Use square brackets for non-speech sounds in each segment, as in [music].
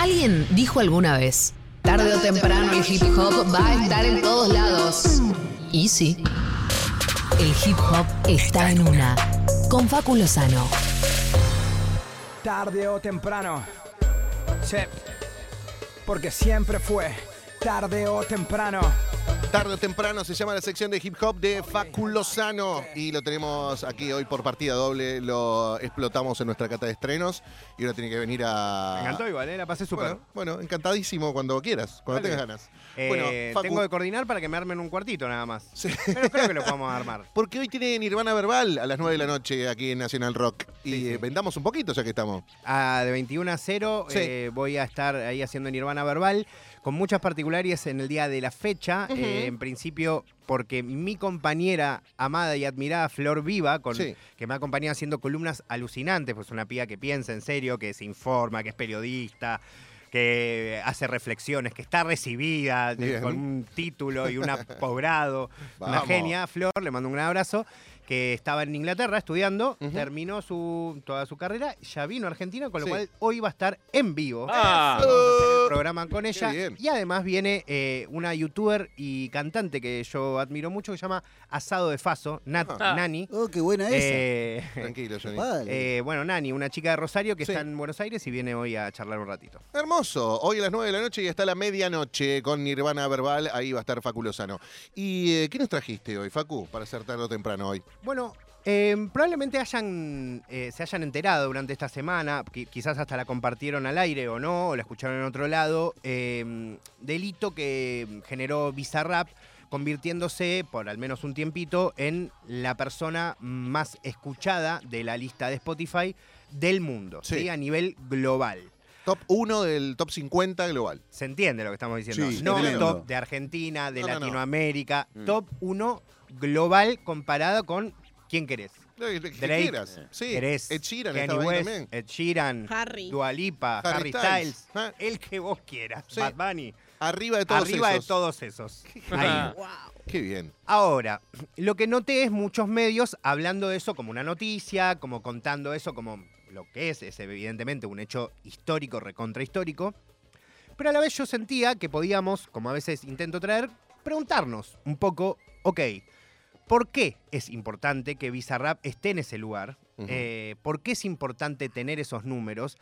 Alguien dijo alguna vez, tarde o temprano el hip hop va a estar en todos lados. Y sí, el hip hop está en una. Con Facu Lozano. Tarde o temprano. Sí. Porque siempre fue tarde o temprano. Tarde o temprano se llama la sección de hip hop de Facu Lozano y lo tenemos aquí hoy por partida doble. Lo explotamos en nuestra cata de estrenos y ahora tiene que venir a. Me encantó igual, ¿eh? la pasé súper. Bueno, bueno, encantadísimo cuando quieras, cuando tengas ganas. Eh, bueno, Facu, tengo que coordinar para que me armen un cuartito nada más. Sí. Pero creo que lo podemos armar. [laughs] Porque hoy tiene Nirvana Verbal a las 9 de la noche aquí en National Rock. Y Sí, sí. eh, vendamos un poquito ya que estamos. Ah, de 21 a 0 Sí. eh, voy a estar ahí haciendo Nirvana Verbal con muchas particularidades en el día de la fecha. Eh, en principio, porque mi compañera amada y admirada Flor Viva, con, Sí. que me ha acompañado haciendo columnas alucinantes, pues una piba que piensa en serio, que se informa, que es periodista que hace reflexiones, que está recibida Bien. con un título y un [laughs] posgrado. Una genia, Flor, le mando un gran abrazo, que estaba en Inglaterra estudiando, terminó su, toda su carrera, ya vino a Argentina, con lo Sí. cual hoy va a estar en vivo. Ah. Vamos a hacer el programa con ella. bien. Y además viene eh, una youtuber y cantante que yo admiro mucho, que se llama Asado de Faso, Nat. Nani. Oh, qué buena esa. Eh, Tranquilo, [laughs] Johnny. Vale. eh, bueno, Nani, una chica de Rosario que Sí. está en Buenos Aires y viene hoy a charlar un ratito. Hermoso. Hoy a las 9 de la noche y hasta la medianoche con Nirvana Verbal. Ahí va a estar Facu Lozano. ¿Y eh, qué nos trajiste hoy, Facu, para hacer tarde o temprano hoy? Bueno, eh, probablemente hayan, eh, se hayan enterado durante esta semana, qui- quizás hasta la compartieron al aire o no, o la escucharon en otro lado, eh, delito que generó Bizarrap convirtiéndose, por al menos un tiempito, en la persona más escuchada de la lista de Spotify del mundo, Sí. ¿sí? a nivel global. Top 1 del top 50 global. ¿Se entiende lo que estamos diciendo? Sí, no top de Argentina, de No, no, no. Latinoamérica, Mm. top 1 global comparado con quién querés. Lo que- que Drake. quieras. Sí. ¿Querés Ed Sheeran Kanye estaba ahí West, también. Ed Sheeran, Harry. Dua Lipa, Harry Harry, Styles. Styles, Ah. el que vos quieras, Sí. Bad Bunny, Arriba de todos arriba esos. de todos esos. Ahí. Wow. Qué bien. Ahora, lo que noté es muchos medios hablando de eso como una noticia, como contando eso como lo que es, es evidentemente un hecho histórico, recontrahistórico. Pero a la vez yo sentía que podíamos, como a veces intento traer, preguntarnos un poco, ok, ¿por qué es importante que Bizarrap esté en ese lugar? Eh, ¿Por qué es importante tener esos números?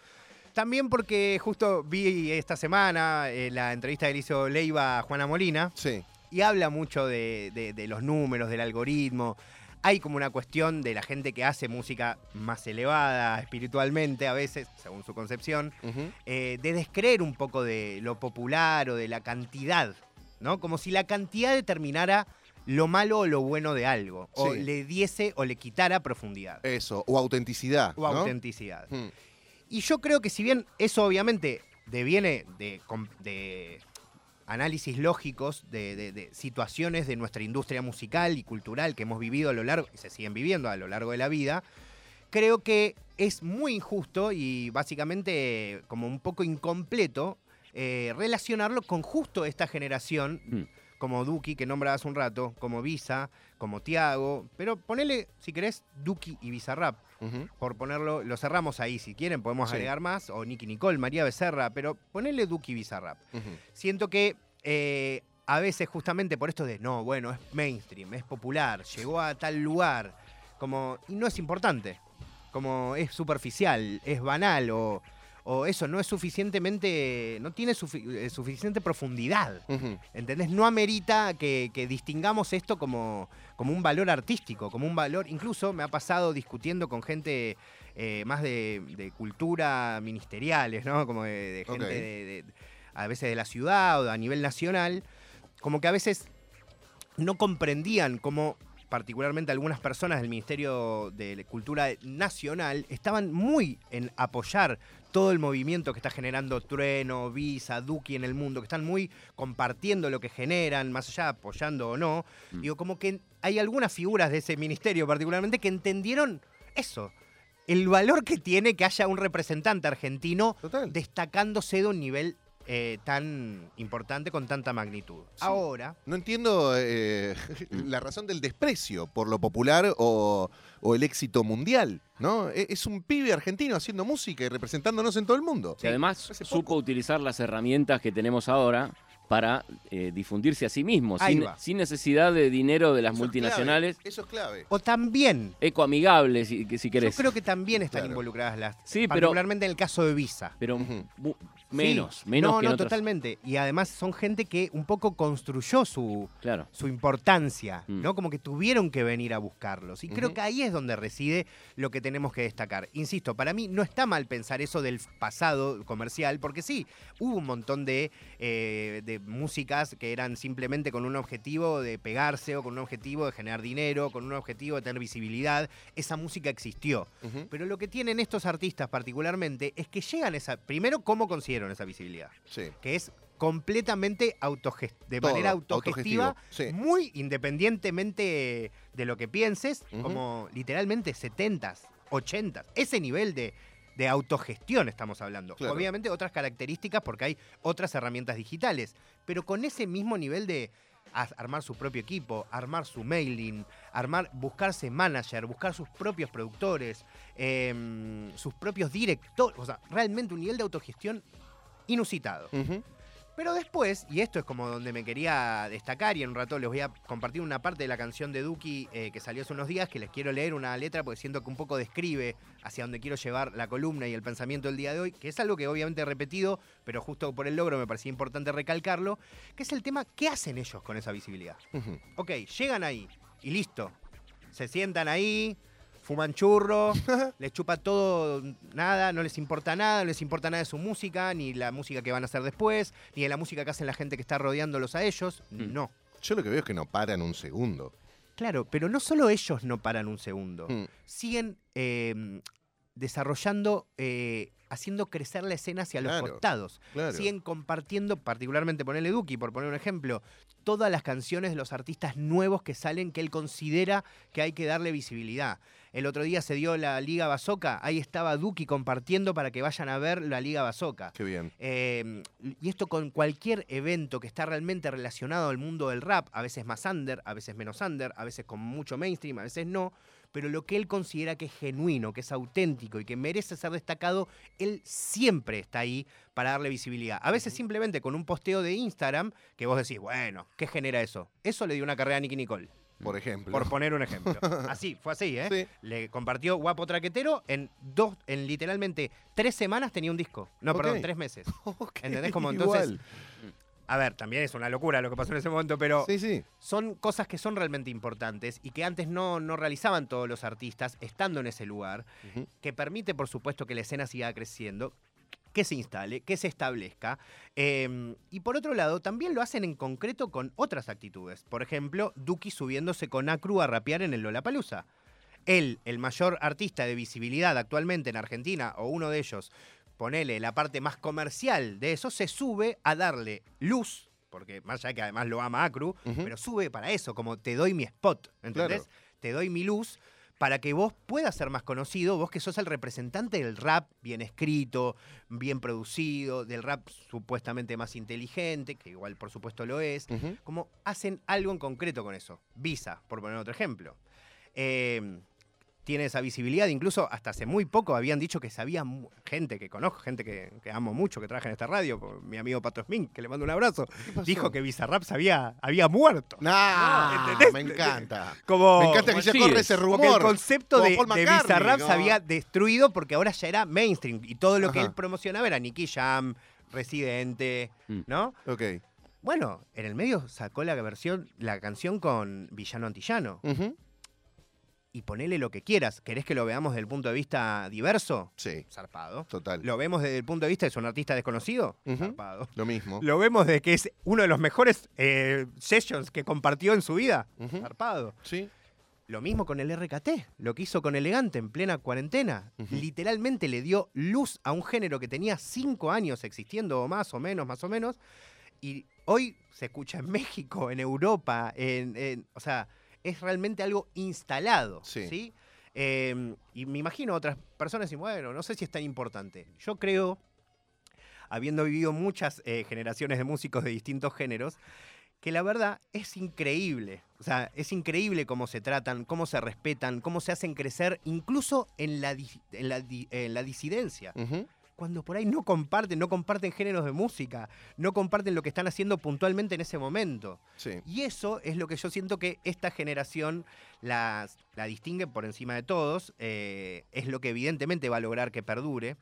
También porque justo vi esta semana eh, la entrevista que le hizo Leiva a Juana Molina Sí. y habla mucho de, de- de los números, del algoritmo. Hay como una cuestión de la gente que hace música más elevada espiritualmente, a veces, según su concepción, eh, de descreer un poco de lo popular o de la cantidad, ¿no? Como si la cantidad determinara lo malo o lo bueno de algo, o Sí. le diese o le quitara profundidad Eso. O autenticidad. o ¿no? autenticidad. Mm. Y yo creo que si bien eso obviamente deviene de, análisis lógicos de, de- de situaciones de nuestra industria musical y cultural que hemos vivido a lo largo, y se siguen viviendo a lo largo de la vida, creo que es muy injusto y básicamente como un poco incompleto eh, relacionarlo con justo esta generación, Mm. Como Duki, que nombrabas un rato, como Visa, como Tiago, pero ponele, si querés, Duki y Bizarrap Ujú. por ponerlo, lo cerramos ahí si quieren, podemos Sí. agregar más, o Nicky Nicole, María Becerra, pero ponele Duki Bizarrap. Ujú. Siento que eh, a veces justamente por esto de, no, bueno, es mainstream, es popular, llegó a tal lugar, como, y no es importante, como es superficial, es banal, o, o eso no es suficientemente, no tiene eh, suficiente profundidad. Ujú. ¿Entendés? No amerita que, que distingamos esto como, como un valor artístico, como un valor. Incluso me ha pasado discutiendo con gente eh, más de, de cultura ministeriales, ¿no? Como de, de gente de- a veces de la ciudad o a nivel nacional, como que a veces no comprendían cómo particularmente algunas personas del Ministerio de Cultura Nacional estaban muy en apoyar todo el movimiento que está generando Trueno, Visa, Duki en el mundo, que están muy compartiendo lo que generan, más allá apoyando o no. Mm. Digo, como que hay algunas figuras de ese ministerio particularmente que entendieron eso, el valor que tiene que haya un representante argentino Total. destacándose de un nivel eh, tan importante con tanta magnitud. Ahora, No entiendo eh, [laughs] la razón del desprecio por lo popular o, o el éxito mundial, ¿no? E- Es un pibe argentino haciendo música y representándonos en todo el mundo. Y además supo utilizar las herramientas que tenemos ahora para eh, difundirse a sí mismo, sin, necesidad de dinero de las Eso es multinacionales, clave, Eso es clave. o también, ecoamigables, si, si yo querés. creo que también están Claro. involucradas las, Sí, pero- particularmente en el caso de Visa. Pero menos, Sí. menos no, que en no, otros. totalmente. Y además son gente que un poco construyó su, Claro. su importancia, Mm. ¿no? Como que tuvieron que venir a buscarlos. Y creo que ahí es donde reside lo que tenemos que destacar. Insisto, para mí no está mal pensar eso del pasado comercial, porque sí, hubo un montón de, eh, de músicas que eran simplemente con un objetivo de pegarse o con un objetivo de generar dinero, con un objetivo de tener visibilidad. Esa música existió. Pero lo que tienen estos artistas particularmente es que llegan a esa... Primero, ¿cómo esa visibilidad? Sí. que es completamente de Todo, manera autogestiva, sí. muy independientemente de lo que pienses, como literalmente 70s, 80s, ese nivel de, de autogestión estamos hablando. Claro. Obviamente otras características porque hay otras herramientas digitales, pero con ese mismo nivel de armar su propio equipo, armar su mailing, armar, buscarse manager, buscar sus propios productores, em, sus propios directores, o sea, realmente un nivel de autogestión inusitado. Pero después, y esto es como donde me quería destacar, y en un rato les voy a compartir una parte de la canción de Duki eh, que salió hace unos días, que les quiero leer una letra porque siento que un poco describe hacia dónde quiero llevar la columna y el pensamiento del día de hoy, que es algo que obviamente he repetido, pero justo por el logro me parecía importante recalcarlo, que es el tema, ¿qué hacen ellos con esa visibilidad? Ok, llegan ahí y listo. Se sientan ahí, fuman churro, [laughs] les chupa todo, nada, no les importa nada, no les importa nada de su música, ni la música que van a hacer después, ni de la música que hacen la gente que está rodeándolos a ellos. Mm. No. Yo lo que veo es que no paran un segundo. Claro, pero no solo ellos no paran un segundo, Mm. siguen eh, desarrollando, eh, haciendo crecer la escena hacia los costados. Claro. Siguen compartiendo, particularmente ponele Duki, por poner un ejemplo, todas las canciones de los artistas nuevos que salen que él considera que hay que darle visibilidad. El otro día se dio la Liga Basoca, ahí estaba Duki compartiendo para que vayan a ver la Liga Basoca. Qué bien. Eh, y esto con cualquier evento que está realmente relacionado al mundo del rap, a veces más under, a veces menos under, a veces con mucho mainstream, a veces no, pero lo que él considera que es genuino, que es auténtico y que merece ser destacado, él siempre está ahí para darle visibilidad. A veces simplemente con un posteo de Instagram que vos decís, bueno, ¿qué genera eso? Eso le dio una carrera a Nicky Nicole, Por ejemplo. por poner un ejemplo. Así, fue así, ¿eh? [laughs] Sí. Le compartió Guapo Traquetero en dos, en literalmente tres semanas tenía un disco. No, perdón, tres meses. [laughs] ¿Entendés? Como entonces- igual. A ver, también es una locura lo que pasó en ese momento, pero Sí, sí. son cosas que son realmente importantes y que antes no, no realizaban todos los artistas estando en ese lugar, que permite, por supuesto, que la escena siga creciendo, que se instale, que se establezca. Eh, y por otro lado, también lo hacen en concreto con otras actitudes. Por ejemplo, Duki subiéndose con Acru a rapear en el Lollapalooza. Él, el mayor artista de visibilidad actualmente en Argentina, o uno de ellos, ponele la parte más comercial de eso, se sube a darle luz, porque más allá que además lo ama Acru, pero sube para eso, como te doy mi spot, ¿entendés? Claro. Te doy mi luz para que vos puedas ser más conocido, vos que sos el representante del rap bien escrito, bien producido, del rap supuestamente más inteligente, que igual por supuesto lo es, Ujú. como hacen algo en concreto con eso. Visa, por poner otro ejemplo. Eh, tiene esa visibilidad, incluso hasta hace muy poco habían dicho que sabía gente que conozco, gente que, que amo mucho, que trabaja en esta radio, mi amigo Pato Smink, que le mando un abrazo, dijo que Bizarrap había, había muerto. No, ¿entendés? me encanta. Como, Me encanta que ya sí, corre es ese rumor. porque el concepto Como de, de Bizarrap ¿no? se había destruido porque ahora ya era mainstream y todo lo que él promocionaba era Nicky Jam, Residente, Mm. ¿no? Ok. Bueno, en el medio sacó la versión, la canción con Villano Antillano. Ujú. Y ponele lo que quieras. ¿Querés que lo veamos desde el punto de vista diverso? Sí, Zarpado. total. ¿Lo vemos desde el punto de vista de un artista desconocido? Zarpado. Lo mismo. ¿Lo vemos de que es uno de los mejores eh, sessions que compartió en su vida? Zarpado. Sí. Lo mismo con el RKT, lo que hizo con Elegante en plena cuarentena. Literalmente le dio luz a un género que tenía cinco años existiendo, o más o menos, más o menos. Y hoy se escucha en México, en Europa, en, en- o sea, es realmente algo instalado. Sí. Sí. Eh, y me imagino otras personas y bueno, no sé si es tan importante. Yo creo, habiendo vivido muchas eh, generaciones de músicos de distintos géneros, que la verdad es increíble. O sea, es increíble cómo se tratan, cómo se respetan, cómo se hacen crecer, incluso en la, en la, en la disidencia. Cuando por ahí no comparten, no comparten géneros de música, no comparten lo que están haciendo puntualmente en ese momento. Sí. Y eso es lo que yo siento que esta generación las- la distingue por encima de todos. eh, es lo que evidentemente va a lograr que perdure.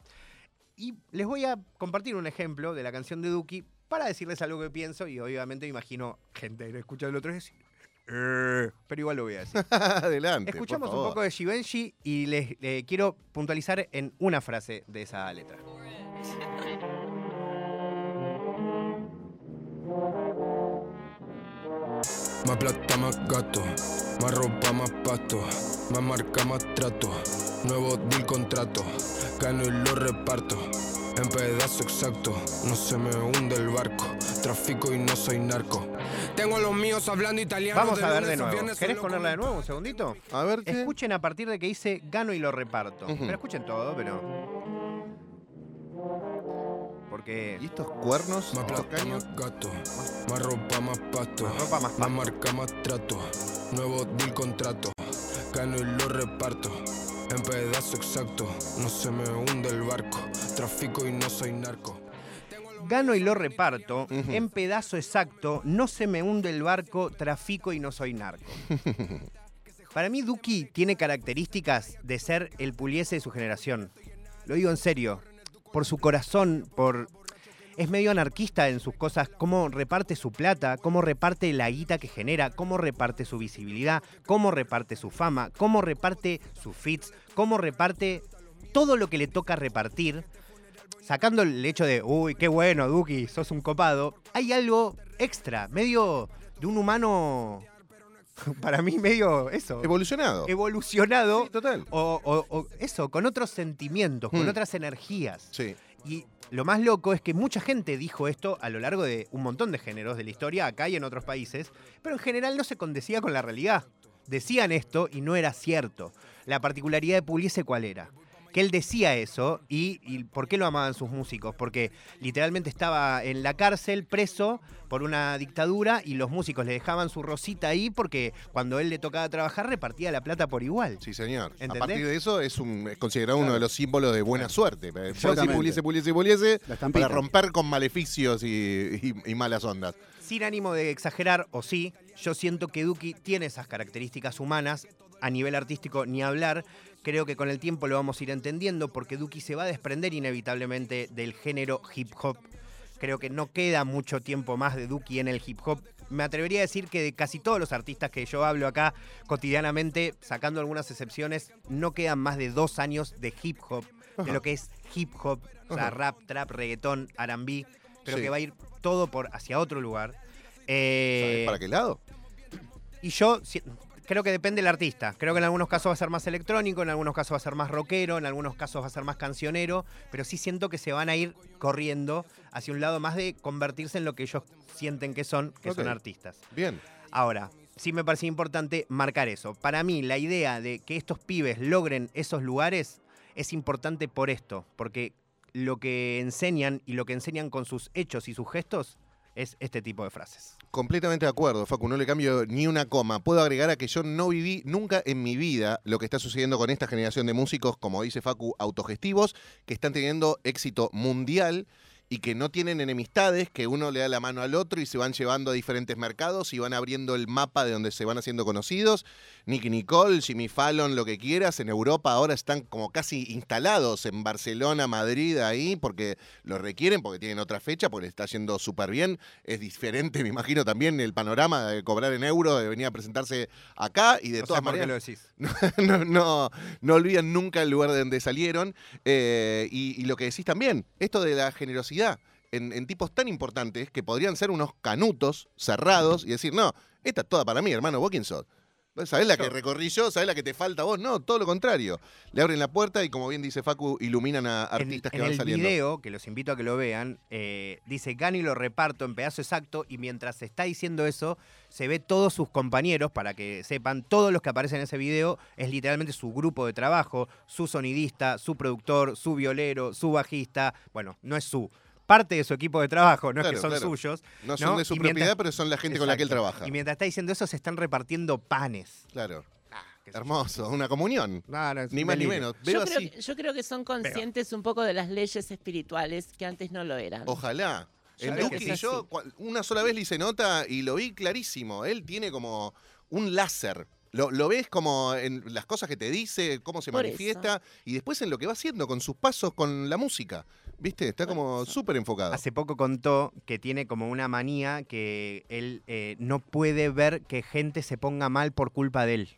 Y les voy a compartir un ejemplo de la canción de Duki para decirles algo que pienso y obviamente me imagino gente que lo escucha del otro y decir, pero igual lo voy a decir. [laughs] Adelante. por Escuchamos un poco de Givenchy y les eh, quiero puntualizar en una frase de esa letra. Más plata, más gato, más ropa, más pasto, más marca, más trato, nuevo deal contrato, gano y lo reparto, en pedazo exacto, no se me hunde el barco, trafico y no soy narco. Tengo a los míos hablando italiano. Vamos a ver de nuevo. ¿Querés ponerla de nuevo un segundito? A ver qué. Escuchen a partir de que dice gano y lo reparto. Ujú. Pero escuchen todo, pero. Porque. ¿Y estos cuernos? Más plata, más gato, más ropa, más pasto, Más ropa, más más pasto. marca, más trato, nuevo deal contrato, gano y lo reparto, en pedazo exacto, no se me hunde el barco, trafico y no soy narco. Gano y lo reparto en pedazo exacto, no se me hunde el barco, trafico y no soy narco. [laughs] Para mí, Duki tiene características de ser el puliese de su generación. Lo digo en serio. Por su corazón, por. Es medio anarquista en sus cosas, cómo reparte su plata, cómo reparte la guita que genera, cómo reparte su visibilidad, cómo reparte su fama, cómo reparte sus fits, cómo reparte todo lo que le toca repartir sacando el hecho de, uy, qué bueno, Duki, sos un copado, hay algo extra, medio de un humano, [laughs] para mí medio eso, Evolucionado. evolucionado, Sí, total. o, o- o eso, con otros sentimientos, con Hmm. otras energías. Sí. Y lo más loco es que mucha gente dijo esto a lo largo de un montón de géneros de la historia, acá y en otros países, pero en general no se condecía con la realidad. Decían esto y no era cierto. La particularidad de Pugliese, ¿cuál era? Que él decía eso y, y ¿por qué lo amaban sus músicos? Porque literalmente estaba en la cárcel preso por una dictadura y los músicos le dejaban su rosita ahí porque cuando él le tocaba trabajar repartía la plata por igual. Sí, señor. ¿Entendés? A partir de eso es, un, es considerado uno de los símbolos de buena suerte. Puede decir Exactamente. puliese, puliese, puliese, La estampita. para romper con maleficios y, y- y malas ondas. Sin ánimo de exagerar, o sí, yo siento que Duki tiene esas características humanas. A nivel artístico, ni hablar. Creo que con el tiempo lo vamos a ir entendiendo porque Duki se va a desprender inevitablemente del género hip hop. Creo que no queda mucho tiempo más de Duki en el hip hop. Me atrevería a decir que de casi todos los artistas que yo hablo acá cotidianamente, sacando algunas excepciones, no quedan más de dos años de hip hop, de lo que es hip hop, o sea, rap, trap, reggaetón, R&B, pero Sí. que va a ir todo por hacia otro lugar. Eh, ¿Sabes para qué lado? y yo creo que depende del artista. Creo que en algunos casos va a ser más electrónico, en algunos casos va a ser más rockero, en algunos casos va a ser más cancionero, pero sí siento que se van a ir corriendo hacia un lado más de convertirse en lo que ellos sienten que son, que son artistas. Bien. Ahora, sí me parece importante marcar eso. Para mí, la idea de que estos pibes logren esos lugares es importante por esto, porque lo que enseñan y lo que enseñan con sus hechos y sus gestos es este tipo de frases. Completamente de acuerdo, Facu, no le cambio ni una coma. Puedo agregar a que yo no viví nunca en mi vida lo que está sucediendo con esta generación de músicos, como dice Facu, autogestivos, que están teniendo éxito mundial y que no tienen enemistades, que uno le da la mano al otro y se van llevando a diferentes mercados y van abriendo el mapa de donde se van haciendo conocidos. Nicky Nicole, Jimmy Fallon, lo que quieras, en Europa ahora están como casi instalados en Barcelona, Madrid, ahí, porque lo requieren, porque tienen otra fecha, porque les está yendo súper bien. Es diferente, [laughs] me imagino, también el panorama de cobrar en euro, de venir a presentarse acá y de No todas maneras lo decís. [laughs] no, no, no olvidan nunca el lugar de donde salieron. Eh, y, y lo que decís también, esto de la generosidad en, tipos tan importantes que podrían ser unos canutos cerrados y decir, no, esta es toda para mí, hermano, vos. ¿Sabés la que recorrí yo? ¿Sabés la que te falta a vos? No, todo lo contrario. Le abren la puerta y, como bien dice Facu, iluminan a En- artistas que en van el saliendo. video, que los invito a que lo vean, eh, dice gano y lo reparto en pedazo exacto y mientras se está diciendo eso, se ve todos sus compañeros, para que sepan, todos los que aparecen en ese video es literalmente su grupo de trabajo, su sonidista, su productor, su violero, su bajista, bueno, no es su, parte de su equipo de trabajo, no es que son claro. suyos. No son de su Y propiedad, mientras- pero son la gente con la que él trabaja. Y mientras está diciendo eso, se están repartiendo panes. Claro. yo. Hermoso, una comunión. No, no, es Ni más ni menos. Veo Yo creo, que, yo creo que son conscientes un poco de las leyes espirituales que antes no lo eran. Ojalá. Yo En es yo así. una sola vez le hice nota y lo vi clarísimo. Él tiene como un láser. Lo, lo ves como en las cosas que te dice, cómo se Por manifiesta y después en lo que va haciendo con sus pasos con la música. ¿Viste? Está como súper enfocado. Hace poco contó que tiene como una manía que él eh, no puede ver que gente se ponga mal por culpa de él.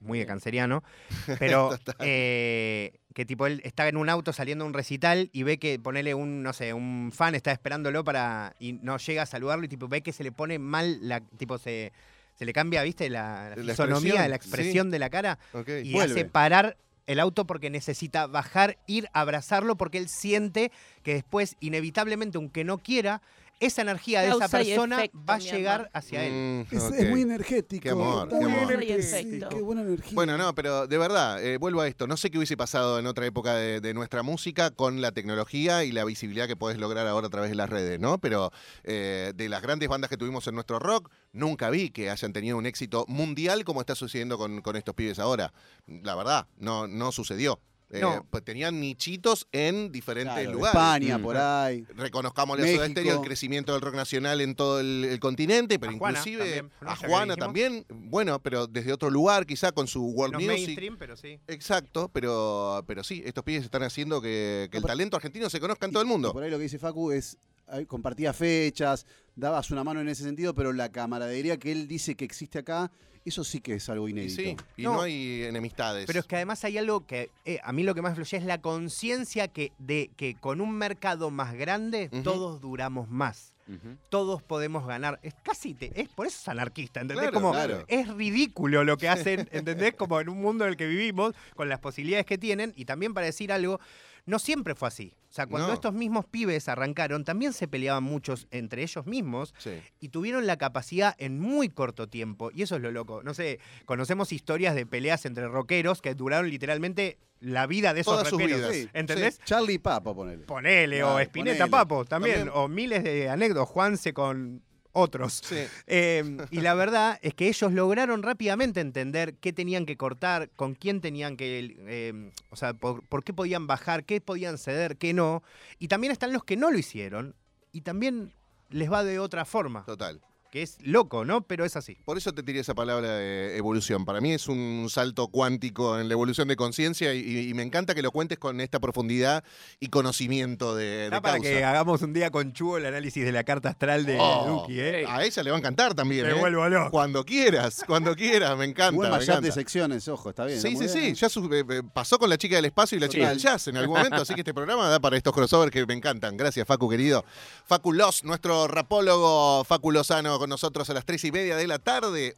Muy de canceriano. [laughs] Pero eh, que tipo él está en un auto saliendo a un recital y ve que ponele un, no sé, un fan está esperándolo para. y no llega a saludarlo y tipo ve que se le pone mal la. tipo se. Se le cambia, ¿viste? La, la La fisonomía, expresión, la expresión de la cara. Y Vuelve. hace parar el auto porque necesita bajar, ir, abrazarlo, porque él siente que después, inevitablemente, aunque no quiera, esa energía de esa persona efecto, va a llegar hacia él. Mm, Es, muy energético. Qué amor, Muy qué amor. sí, buena energía. Bueno, no, pero de verdad, eh, vuelvo a esto. No sé qué hubiese pasado en otra época de, de nuestra música con la tecnología y la visibilidad que podés lograr ahora a través de las redes, ¿no? Pero eh, de las grandes bandas que tuvimos en nuestro rock, nunca vi que hayan tenido un éxito mundial como está sucediendo con, con estos pibes ahora. La verdad, no, no sucedió. Eh, No. pues tenían nichitos en diferentes Claro, lugares. España, Mm. por ahí. Reconozcámosle a Soda México. Stereo el crecimiento del rock nacional en todo el, el continente, pero A Juana inclusive a Juana también, bueno, pero desde otro lugar, quizá con su world No music. mainstream, pero sí. Exacto, pero, pero sí, estos pibes están haciendo que, que el No, talento argentino se conozca en todo el mundo. Por ahí lo que dice Facu es, compartía fechas, dabas una mano en ese sentido, pero la camaradería que él dice que existe acá, eso sí que es algo Y inédito. sí, y No. no, hay enemistades. Pero es que además hay algo que eh, a mí lo que más fluye es la conciencia que de que con un mercado más grande todos duramos más. Todos podemos ganar. Es casi te- es por eso es anarquista, ¿entendés? Claro, como claro. es ridículo lo que hacen, ¿entendés? Como en un mundo en el que vivimos, con las posibilidades que tienen, y también para decir algo, no siempre fue así. O sea, cuando No. estos mismos pibes arrancaron, también se peleaban muchos entre ellos mismos Sí. y tuvieron la capacidad en muy corto tiempo. Y eso es lo loco. No sé, conocemos historias de peleas entre rockeros que duraron literalmente la vida de esos Todas sus rockeros. vidas. Sí, ¿Entendés? Charlie y Papa, ponele. Ponele, o ponele. Papo también, También. o miles de anécdotas, Juanse con otros. Sí. [laughs] Eh, y la verdad es que ellos lograron rápidamente entender qué tenían que cortar, con quién tenían que, eh, o sea, por, por qué podían bajar, qué podían ceder, qué no. Y también están los que no lo hicieron y también les va de otra forma, Total. Que es loco, ¿no? Pero es así. Por eso te tiré esa palabra de evolución. Para mí es un salto cuántico en la evolución de conciencia y, y me encanta que lo cuentes con esta profundidad y conocimiento de, de para causa. que hagamos un día con Chugo el análisis de la carta astral de Oh, Duki, ¿eh? A ella le va a encantar también, Me ¿eh? vuelvo loco. Cuando quieras, cuando quieras, me encanta. Buen me de secciones, ojo, está bien. Sí, está sí, sí. Ya su- eh, eh, pasó con la chica del espacio y la chica del jazz en algún momento, así que este programa da para estos crossovers que me encantan. Gracias, Facu, querido. Facu Los, nuestro rapólogo Facu Lozano con nosotros a las tres y media de la tarde.